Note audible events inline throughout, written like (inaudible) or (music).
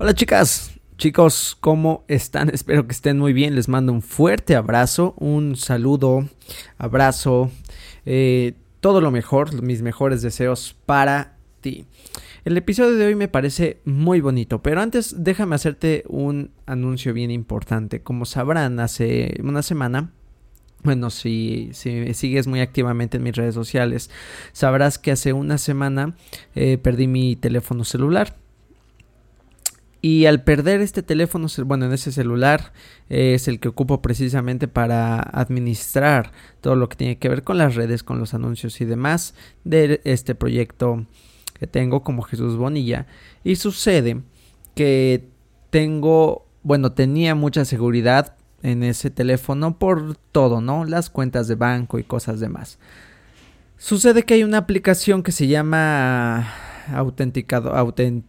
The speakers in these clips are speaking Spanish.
Hola chicas, chicos, ¿cómo están? (laughs) Espero que estén muy bien. Les mando un fuerte abrazo, un saludo, abrazo, eh, todo lo mejor, mis mejores deseos para ti. El episodio de hoy me parece muy bonito, pero antes déjame hacerte un anuncio bien importante. Como sabrán, hace una semana bueno, si, si sigues muy activamente en mis redes sociales, sabrás que hace una semana eh, perdí mi teléfono celular. Y al perder este teléfono, bueno, en ese celular eh, es el que ocupo precisamente para administrar todo lo que tiene que ver con las redes, con los anuncios y demás de este proyecto que tengo como Jesús Bonilla. Y sucede que tengo, bueno, tenía mucha seguridad en ese teléfono por todo, ¿no? Las cuentas de banco y cosas demás. Sucede que hay una aplicación que se llama autenticado, autent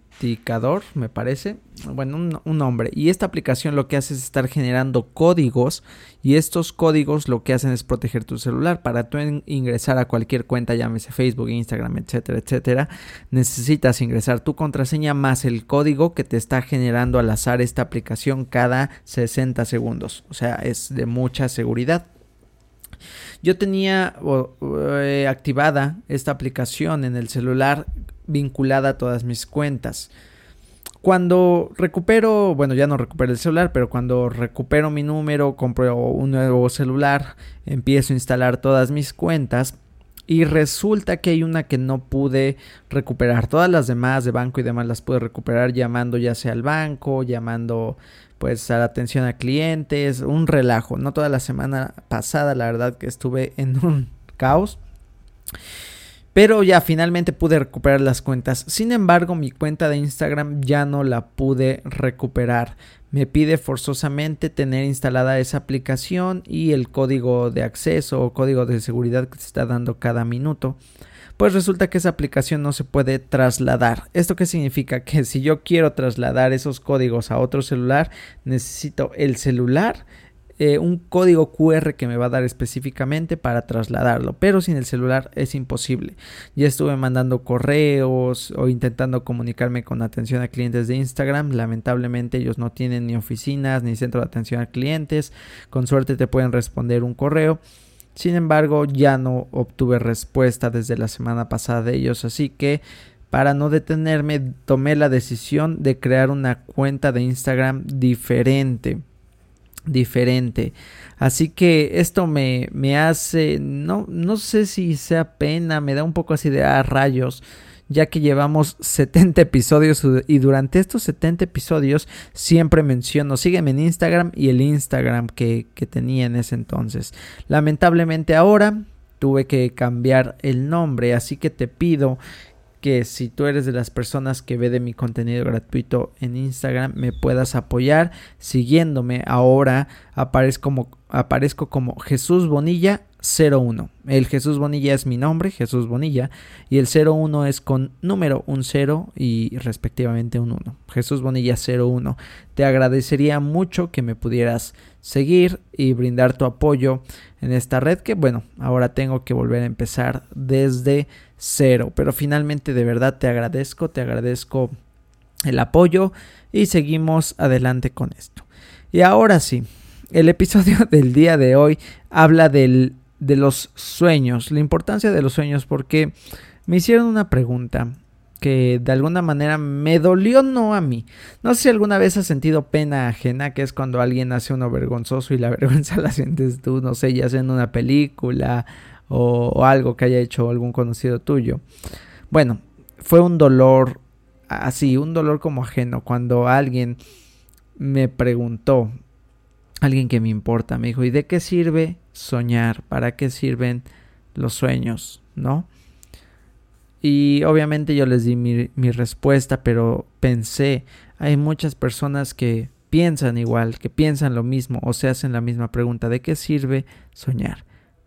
me parece. Bueno, un, nombre. Y esta aplicación lo que hace es estar generando códigos. Y estos códigos lo que hacen es proteger tu celular. Para tú ingresar a cualquier cuenta, llámese Facebook, Instagram, etcétera, etcétera, necesitas ingresar tu contraseña más el código que te está generando al azar esta aplicación cada 60 segundos. O sea, es de mucha seguridad. Yo tenía eh, activada esta aplicación en el celular vinculada a todas mis cuentas. Cuando recupero, bueno, ya no recupero el celular, pero cuando recupero mi número, compro un nuevo celular, empiezo a instalar todas mis cuentas y resulta que hay una que no pude recuperar. Todas las demás de banco y demás las pude recuperar llamando ya sea al banco, llamando pues a la atención a clientes, un relajo. No toda la semana pasada, la verdad que estuve en un caos. Pero ya finalmente pude recuperar las cuentas. Sin embargo, mi cuenta de Instagram ya no la pude recuperar. Me pide forzosamente tener instalada esa aplicación y el código de acceso o código de seguridad que se está dando cada minuto. Pues resulta que esa aplicación no se puede trasladar. ¿Esto qué significa? Que si yo quiero trasladar esos códigos a otro celular, necesito el celular eh, un código QR que me va a dar específicamente para trasladarlo, pero sin el celular es imposible. Ya estuve mandando correos o intentando comunicarme con atención a clientes de Instagram, lamentablemente ellos no tienen ni oficinas ni centro de atención a clientes, con suerte te pueden responder un correo. Sin embargo, ya no obtuve respuesta desde la semana pasada de ellos, así que para no detenerme tomé la decisión de crear una cuenta de Instagram diferente diferente. Así que esto me, me hace, no, no sé si sea pena, me da un poco así de ah, rayos, ya que llevamos 70 episodios y durante estos 70 episodios siempre menciono, sígueme en Instagram y el Instagram que, que tenía en ese entonces. Lamentablemente ahora tuve que cambiar el nombre, así que te pido que si tú eres de las personas que ve de mi contenido gratuito en Instagram me puedas apoyar siguiéndome. Ahora aparezco como, aparezco como Jesús Bonilla 01 el Jesús Bonilla es mi nombre Jesús Bonilla y el 01 es con número un 0 y respectivamente un 1 Jesús Bonilla 01 te agradecería mucho que me pudieras seguir y brindar tu apoyo en esta red que bueno ahora tengo que volver a empezar desde cero. Pero finalmente de verdad te agradezco, te agradezco el apoyo y seguimos adelante con esto. Y ahora sí, el episodio (laughs) del día de hoy habla del, de los sueños, la importancia de los sueños porque me hicieron una pregunta que de alguna manera me dolió no a mí. No sé si alguna vez has sentido pena ajena, que es cuando alguien hace uno vergonzoso y la (laughs) vergüenza la sientes tú, no sé, ya sea en una película o, algo que haya hecho algún conocido tuyo. Bueno, fue un dolor así, un dolor como ajeno cuando alguien me preguntó, alguien que me importa, me dijo, ¿y de qué sirve soñar? ¿Para qué sirven los sueños? ¿No? Y obviamente yo les di mi, mi, respuesta, pero pensé, hay muchas personas que piensan igual, que piensan lo mismo o se hacen la misma pregunta, ¿de qué sirve soñar?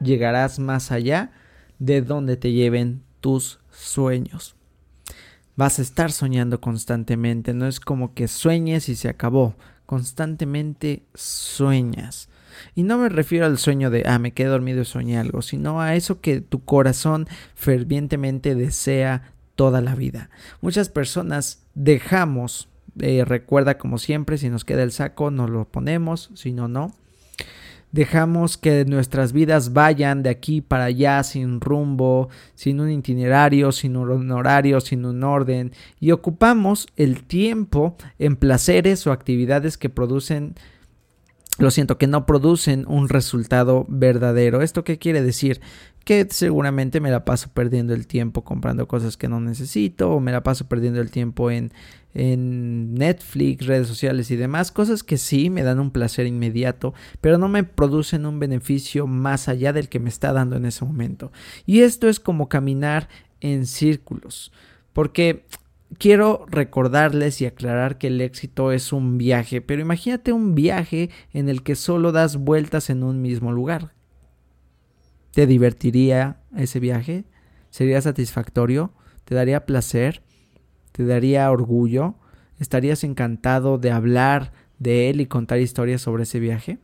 llegarás más allá de donde te lleven tus sueños. Vas a estar soñando constantemente, no es como que sueñes y se acabó, constantemente sueñas. Y no me refiero al sueño de, ah, me quedé dormido y soñé algo, sino a eso que tu corazón fervientemente desea toda la vida. Muchas personas dejamos, eh, recuerda como siempre, si nos queda el saco, nos lo ponemos, si no, no. Dejamos que nuestras vidas vayan de aquí para allá sin rumbo, sin un itinerario, sin un horario, sin un orden y ocupamos el tiempo en placeres o actividades que producen lo siento, que no producen un resultado verdadero. ¿Esto qué quiere decir? Que seguramente me la paso perdiendo el tiempo comprando cosas que no necesito o me la paso perdiendo el tiempo en, en Netflix, redes sociales y demás, cosas que sí me dan un placer inmediato, pero no me producen un beneficio más allá del que me está dando en ese momento. Y esto es como caminar en círculos, porque quiero recordarles y aclarar que el éxito es un viaje, pero imagínate un viaje en el que solo das vueltas en un mismo lugar. ¿Te divertiría ese viaje? ¿Sería satisfactorio? ¿Te daría placer? ¿Te daría orgullo? ¿Estarías encantado de hablar de él y contar historias sobre ese viaje?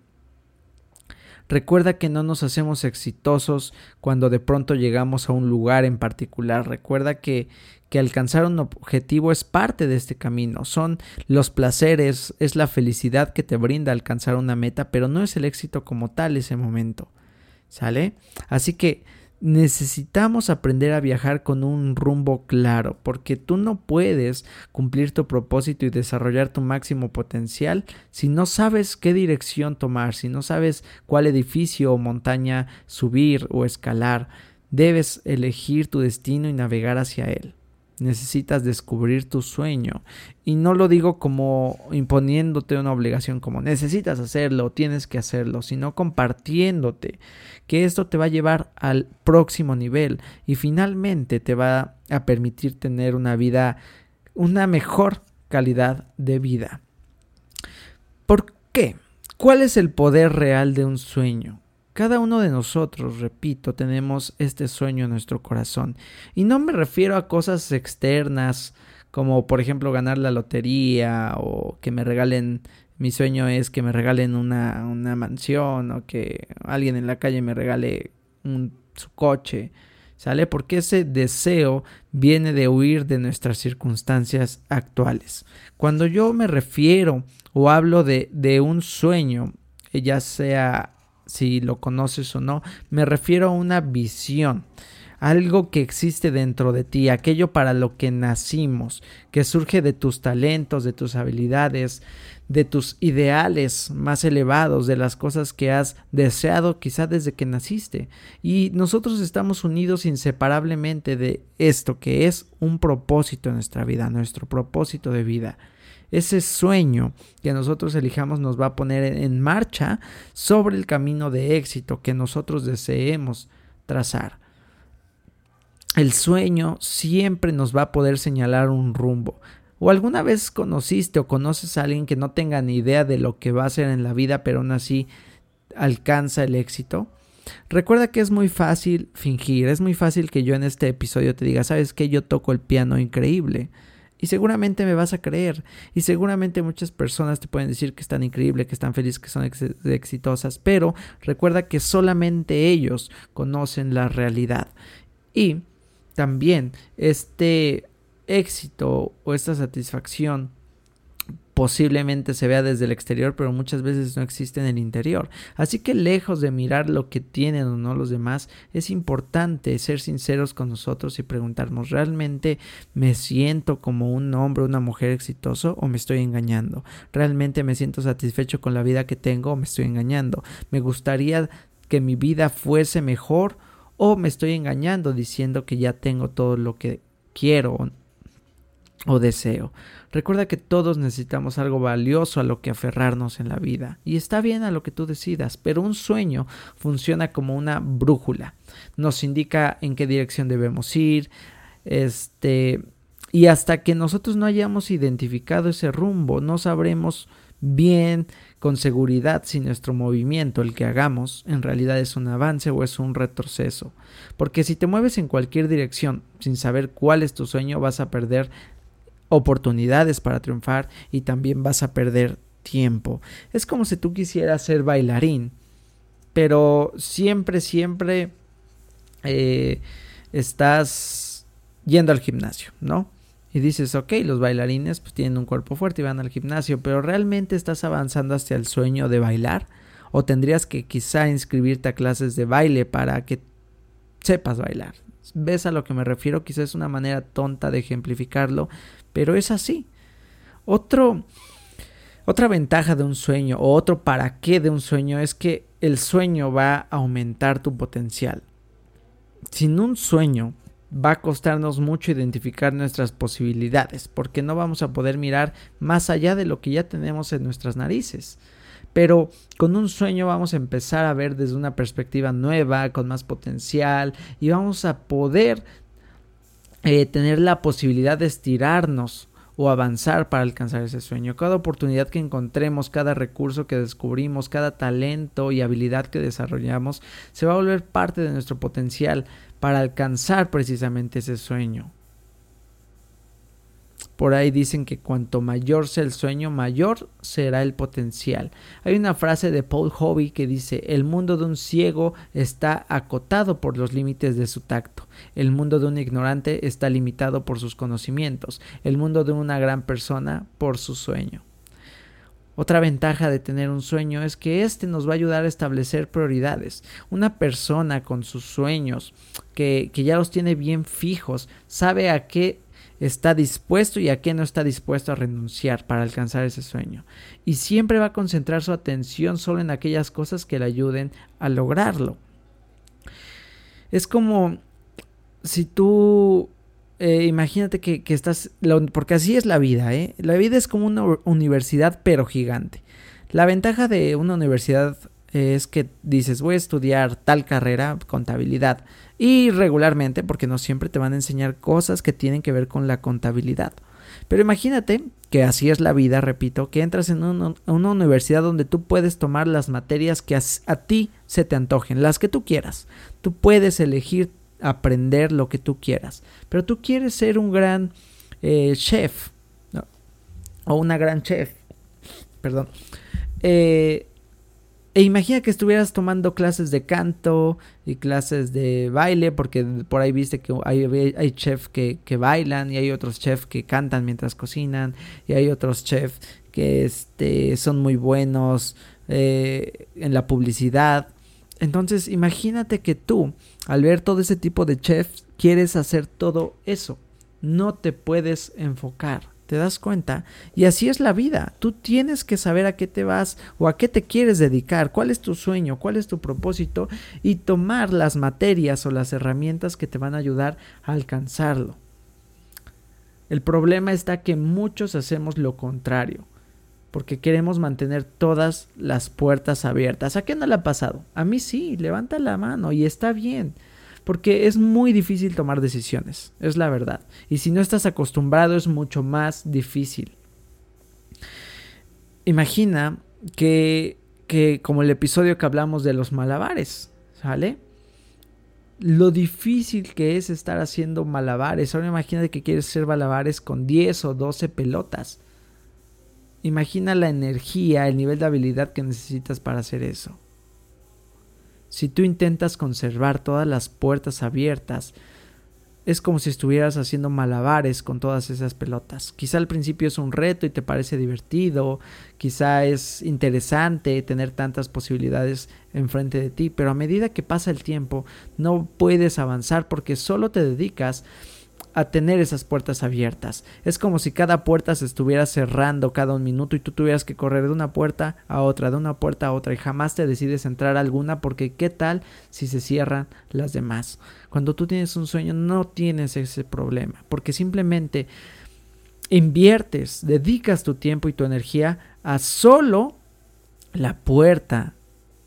Recuerda que no nos hacemos exitosos cuando de pronto llegamos a un lugar en particular. Recuerda que, que alcanzar un objetivo es parte de este camino. Son los placeres, es la felicidad que te brinda alcanzar una meta, pero no es el éxito como tal ese momento. ¿Sale? Así que necesitamos aprender a viajar con un rumbo claro, porque tú no puedes cumplir tu propósito y desarrollar tu máximo potencial si no sabes qué dirección tomar, si no sabes cuál edificio o montaña subir o escalar. Debes elegir tu destino y navegar hacia él. Necesitas descubrir tu sueño. Y no lo digo como imponiéndote una obligación, como necesitas hacerlo, tienes que hacerlo, sino compartiéndote que esto te va a llevar al próximo nivel y finalmente te va a permitir tener una vida, una mejor calidad de vida. ¿Por qué? ¿Cuál es el poder real de un sueño? Cada uno de nosotros, repito, tenemos este sueño en nuestro corazón. Y no me refiero a cosas externas, como por ejemplo ganar la lotería o que me regalen, mi sueño es que me regalen una, una mansión o que alguien en la calle me regale un, su coche. ¿Sale? Porque ese deseo viene de huir de nuestras circunstancias actuales. Cuando yo me refiero o hablo de, de un sueño, ya sea si lo conoces o no, me refiero a una visión, algo que existe dentro de ti, aquello para lo que nacimos, que surge de tus talentos, de tus habilidades, de tus ideales más elevados, de las cosas que has deseado quizá desde que naciste. Y nosotros estamos unidos inseparablemente de esto que es un propósito en nuestra vida, nuestro propósito de vida ese sueño que nosotros elijamos nos va a poner en marcha sobre el camino de éxito que nosotros deseemos trazar. El sueño siempre nos va a poder señalar un rumbo. ¿O alguna vez conociste o conoces a alguien que no tenga ni idea de lo que va a hacer en la vida, pero aún así alcanza el éxito? Recuerda que es muy fácil fingir, es muy fácil que yo en este episodio te diga, ¿sabes que Yo toco el piano increíble Y seguramente me vas a creer. Y seguramente muchas personas te pueden decir que están increíbles, que están felices, que son exitosas. Pero recuerda que solamente ellos conocen la realidad. Y también este éxito o esta satisfacción posiblemente se vea desde el exterior, pero muchas veces no existe en el interior. Así que lejos de mirar lo que tienen o no los demás, es importante ser sinceros con nosotros y preguntarnos, ¿realmente me siento como un hombre o una mujer exitoso o me estoy engañando? ¿Realmente me siento satisfecho con la vida que tengo o me estoy engañando? ¿Me gustaría que mi vida fuese mejor o me estoy engañando diciendo que ya tengo todo lo que quiero o deseo. Recuerda que todos necesitamos algo valioso a lo que aferrarnos en la vida. Y está bien a lo que tú decidas, pero un sueño funciona como una brújula. Nos indica en qué dirección debemos ir. Este. Y hasta que nosotros no hayamos identificado ese rumbo, no sabremos bien con seguridad si nuestro movimiento, el que hagamos, en realidad es un avance o es un retroceso. Porque si te mueves en cualquier dirección sin saber cuál es tu sueño, vas a perder oportunidades para triunfar y también vas a perder tiempo. Es como si tú quisieras ser bailarín, pero siempre, siempre eh, estás yendo al gimnasio, ¿no? Y dices, ok, los bailarines pues tienen un cuerpo fuerte y van al gimnasio, pero ¿realmente estás avanzando hacia el sueño de bailar? ¿O tendrías que quizá inscribirte a clases de baile para que sepas bailar? ¿Ves a lo que me refiero? Quizás es una manera tonta de ejemplificarlo, pero es así. Otro, otra ventaja de un sueño o otro para qué de un sueño es que el sueño va a aumentar tu potencial. Sin un sueño va a costarnos mucho identificar nuestras posibilidades porque no vamos a poder mirar más allá de lo que ya tenemos en nuestras narices. Pero con un sueño vamos a empezar a ver desde una perspectiva nueva, con más potencial y vamos a poder eh, tener la posibilidad de estirarnos o avanzar para alcanzar ese sueño. Cada oportunidad que encontremos, cada recurso que descubrimos, cada talento y habilidad que desarrollamos, se va a volver parte de nuestro potencial para alcanzar precisamente ese sueño. Por ahí dicen que cuanto mayor sea el sueño, mayor será el potencial. Hay una frase de Paul Hobby que dice, el mundo de un ciego está acotado por los límites de su tacto. El mundo de un ignorante está limitado por sus conocimientos. El mundo de una gran persona por su sueño. Otra ventaja de tener un sueño es que este nos va a ayudar a establecer prioridades. Una persona con sus sueños, que, que ya los tiene bien fijos, sabe a qué está dispuesto y a qué no está dispuesto a renunciar para alcanzar ese sueño. Y siempre va a concentrar su atención solo en aquellas cosas que le ayuden a lograrlo. Es como si tú eh, imagínate que, que, estás, porque así es la vida, ¿eh? La vida es como una universidad pero gigante. La ventaja de una universidad es que dices voy a estudiar tal carrera, contabilidad, y regularmente, porque no siempre te van a enseñar cosas que tienen que ver con la contabilidad. Pero imagínate que así es la vida, repito, que entras en una, universidad donde tú puedes tomar las materias que a, ti se te antojen, las que tú quieras. Tú puedes elegir aprender lo que tú quieras. Pero tú quieres ser un gran eh, chef, o una gran chef, perdón. Eh, e imagina que estuvieras tomando clases de canto y clases de baile, porque por ahí viste que hay, hay chefs que, bailan y hay otros chefs que cantan mientras cocinan y hay otros chefs que este, son muy buenos eh, en la publicidad. Entonces imagínate que tú, al ver todo ese tipo de chefs, quieres hacer todo eso. No te puedes enfocar ¿Te das cuenta? Y así es la vida. Tú tienes que saber a qué te vas o a qué te quieres dedicar, cuál es tu sueño, cuál es tu propósito y tomar las materias o las herramientas que te van a ayudar a alcanzarlo. El problema está que muchos hacemos lo contrario, porque queremos mantener todas las puertas abiertas. ¿A qué no le ha pasado? A mí sí, levanta la mano y está bien porque es muy difícil tomar decisiones, es la verdad. Y si no estás acostumbrado es mucho más difícil. Imagina que, que como el episodio que hablamos de los malabares, ¿sale? lo difícil que es estar haciendo malabares. Ahora imagínate que quieres hacer malabares con 10 o 12 pelotas. Imagina la energía, el nivel de habilidad que necesitas para hacer eso. Si tú intentas conservar todas las puertas abiertas, es como si estuvieras haciendo malabares con todas esas pelotas. Quizá al principio es un reto y te parece divertido, quizá es interesante tener tantas posibilidades enfrente de ti, pero a medida que pasa el tiempo no puedes avanzar porque solo te dedicas a tener esas puertas abiertas. Es como si cada puerta se estuviera cerrando cada un minuto y tú tuvieras que correr de una puerta a otra, de una puerta a otra y jamás te decides entrar a alguna porque qué tal si se cierran las demás. Cuando tú tienes un sueño no tienes ese problema porque simplemente inviertes, dedicas tu tiempo y tu energía a solo la puerta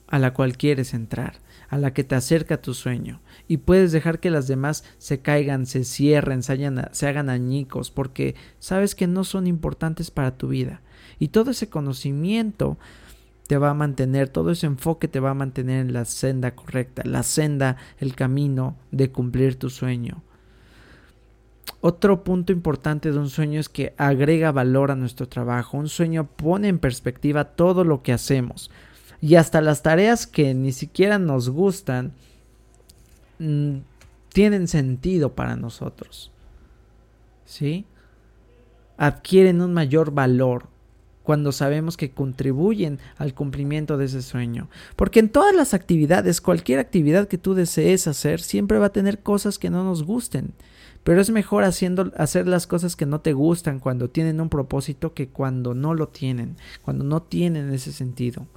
a la cual quieres entrar a la que te acerca tu sueño y puedes dejar que las demás se caigan, se cierren, se, se hagan añicos porque sabes que no son importantes para tu vida y todo ese conocimiento te va a mantener, todo ese enfoque te va a mantener en la senda correcta, la senda, el camino de cumplir tu sueño. Otro punto importante de un sueño es que agrega valor a nuestro trabajo. Un sueño pone en perspectiva todo lo que hacemos y hasta las tareas que ni siquiera nos gustan mm, tienen sentido para nosotros. ¿Sí? Adquieren un mayor valor cuando sabemos que contribuyen al cumplimiento de ese sueño. Porque en todas las actividades, cualquier actividad que tú desees hacer, siempre va a tener cosas que no nos gusten. Pero es mejor haciendo, hacer las cosas que no te gustan cuando tienen un propósito que cuando no lo tienen, cuando no tienen ese sentido.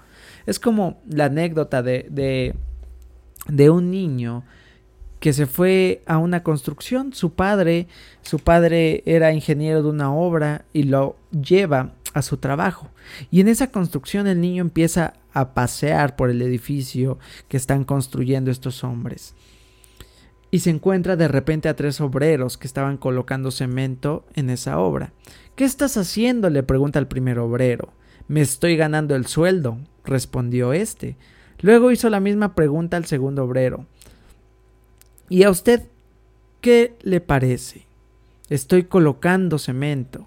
Es como la anécdota de, de, un niño que se fue a una construcción. Su padre, su padre era ingeniero de una obra y lo lleva a su trabajo. Y en esa construcción el niño empieza a pasear por el edificio que están construyendo estos hombres. Y se encuentra de repente a tres obreros que estaban colocando cemento en esa obra. ¿Qué estás haciendo? le pregunta el primer obrero. Me estoy ganando el sueldo, respondió éste. Luego hizo la misma pregunta al segundo obrero. ¿Y a usted qué le parece? Estoy colocando cemento.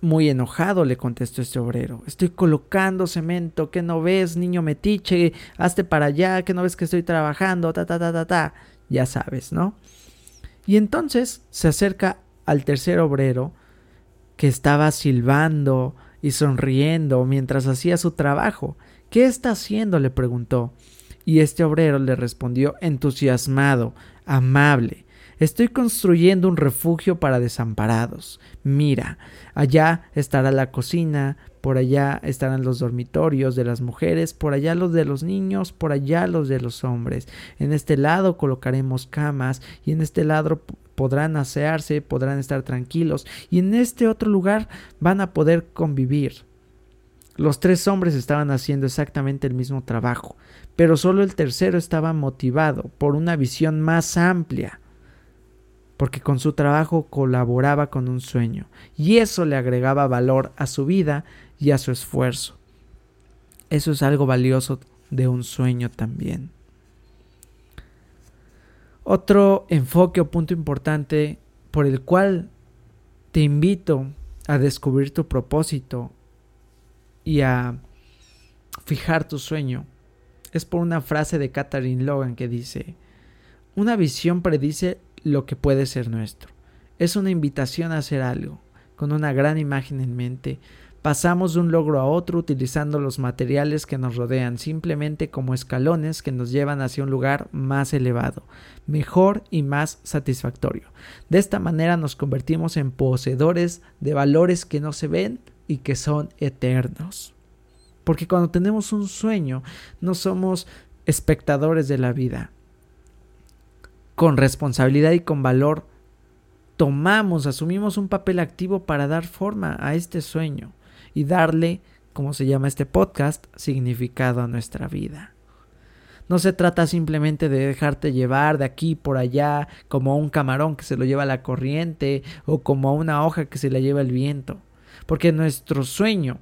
Muy enojado le contestó este obrero. Estoy colocando cemento. ¿Qué no ves, niño metiche? Hazte para allá. ¿Qué no ves que estoy trabajando? Ta, ta, ta, ta, ta. Ya sabes, ¿no? Y entonces se acerca al tercer obrero que estaba silbando y sonriendo mientras hacía su trabajo. ¿Qué está haciendo? le preguntó. Y este obrero le respondió entusiasmado, amable. Estoy construyendo un refugio para desamparados. Mira, allá estará la cocina, por allá estarán los dormitorios de las mujeres, por allá los de los niños, por allá los de los hombres. En este lado colocaremos camas y en este lado podrán asearse, podrán estar tranquilos y en este otro lugar van a poder convivir. Los tres hombres estaban haciendo exactamente el mismo trabajo, pero solo el tercero estaba motivado por una visión más amplia, porque con su trabajo colaboraba con un sueño, y eso le agregaba valor a su vida y a su esfuerzo. Eso es algo valioso de un sueño también. Otro enfoque o punto importante por el cual te invito a descubrir tu propósito y a fijar tu sueño es por una frase de Katharine Logan que dice, una visión predice lo que puede ser nuestro. Es una invitación a hacer algo, con una gran imagen en mente, Pasamos de un logro a otro utilizando los materiales que nos rodean simplemente como escalones que nos llevan hacia un lugar más elevado, mejor y más satisfactorio. De esta manera nos convertimos en poseedores de valores que no se ven y que son eternos. Porque cuando tenemos un sueño no somos espectadores de la vida. Con responsabilidad y con valor tomamos, asumimos un papel activo para dar forma a este sueño y darle, como se llama este podcast, significado a nuestra vida. No se trata simplemente de dejarte llevar de aquí por allá como un camarón que se lo lleva la corriente o como una hoja que se la lleva el viento. Porque nuestro sueño,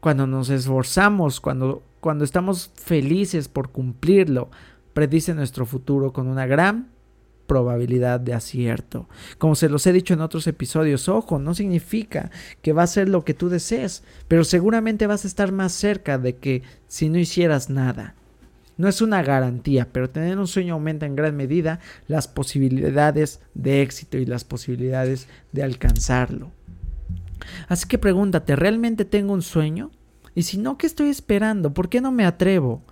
cuando nos esforzamos, cuando, cuando estamos felices por cumplirlo, predice nuestro futuro con una gran probabilidad de acierto. Como se los he dicho en otros episodios, ojo, no significa que va a ser lo que tú desees, pero seguramente vas a estar más cerca de que si no hicieras nada. No es una garantía, pero tener un sueño aumenta en gran medida las posibilidades de éxito y las posibilidades de alcanzarlo. Así que pregúntate, ¿realmente tengo un sueño? Y si no, ¿qué estoy esperando? ¿Por qué no me atrevo?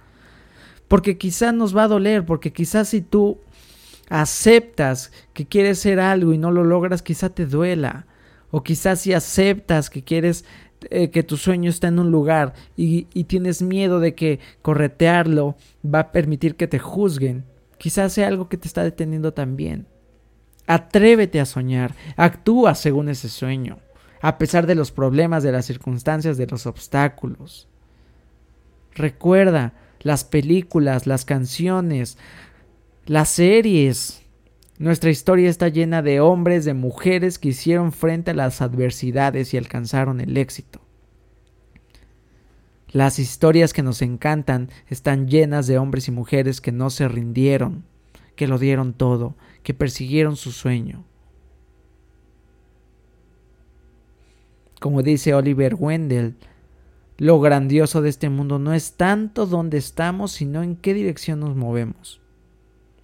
Porque quizás nos va a doler, porque quizás si tú aceptas que quieres ser algo y no lo logras, quizá te duela. O quizás si aceptas que quieres eh, que tu sueño está en un lugar y, y tienes miedo de que corretearlo va a permitir que te juzguen, quizás sea algo que te está deteniendo también. Atrévete a soñar, actúa según ese sueño, a pesar de los problemas, de las circunstancias, de los obstáculos. Recuerda las películas, las canciones, las series. Nuestra historia está llena de hombres, de mujeres que hicieron frente a las adversidades y alcanzaron el éxito. Las historias que nos encantan están llenas de hombres y mujeres que no se rindieron, que lo dieron todo, que persiguieron su sueño. Como dice Oliver Wendell, lo grandioso de este mundo no es tanto dónde estamos, sino en qué dirección nos movemos.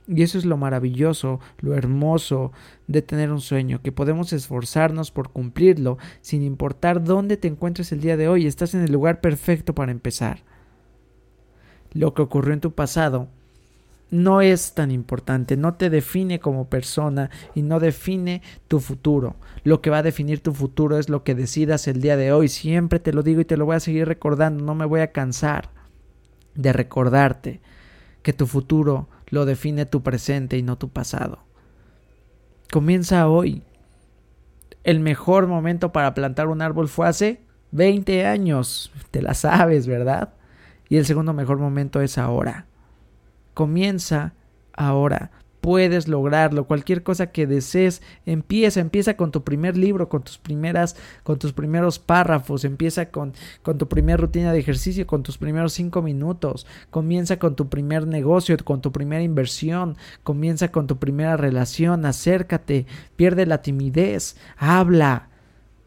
Y eso es lo maravilloso, lo hermoso de tener un sueño, que podemos esforzarnos por cumplirlo sin importar dónde te encuentres el día de hoy, estás en el lugar perfecto para empezar. Lo que ocurrió en tu pasado no es tan importante, no te define como persona y no define tu futuro. Lo que va a definir tu futuro es lo que decidas el día de hoy. Siempre te lo digo y te lo voy a seguir recordando, no me voy a cansar de recordarte que tu futuro lo define tu presente y no tu pasado. Comienza hoy. El mejor momento para plantar un árbol fue hace 20 años. Te la sabes, ¿verdad? Y el segundo mejor momento es ahora. Comienza ahora puedes lograrlo. Cualquier cosa que desees, empieza, empieza con tu primer libro, con tus primeras, con tus primeros párrafos, empieza con, con tu primera rutina de ejercicio, con tus primeros cinco minutos, comienza con tu primer negocio, con tu primera inversión, comienza con tu primera relación, acércate, pierde la timidez, habla.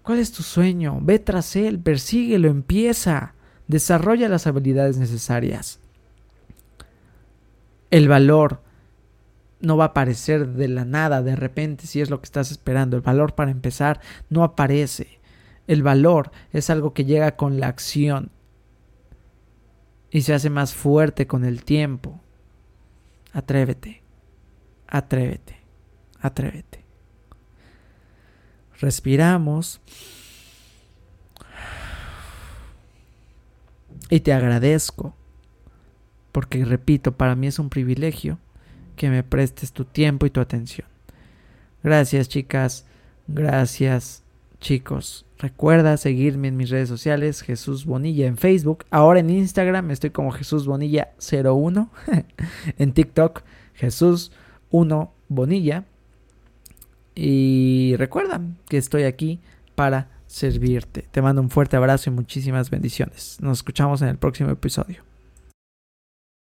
¿Cuál es tu sueño? Ve tras él, persíguelo, empieza, desarrolla las habilidades necesarias. El valor, no va a aparecer de la nada, de repente, si es lo que estás esperando. El valor para empezar no aparece. El valor es algo que llega con la acción y se hace más fuerte con el tiempo. Atrévete, atrévete, atrévete. Respiramos. Y te agradezco, porque repito, para mí es un privilegio que me prestes tu tiempo y tu atención. Gracias chicas, gracias chicos. Recuerda seguirme en mis redes sociales, Jesús Bonilla en Facebook, ahora en Instagram estoy como Jesús Bonilla 01, (laughs) en TikTok Jesús 1 Bonilla. Y recuerda que estoy aquí para servirte. Te mando un fuerte abrazo y muchísimas bendiciones. Nos escuchamos en el próximo episodio.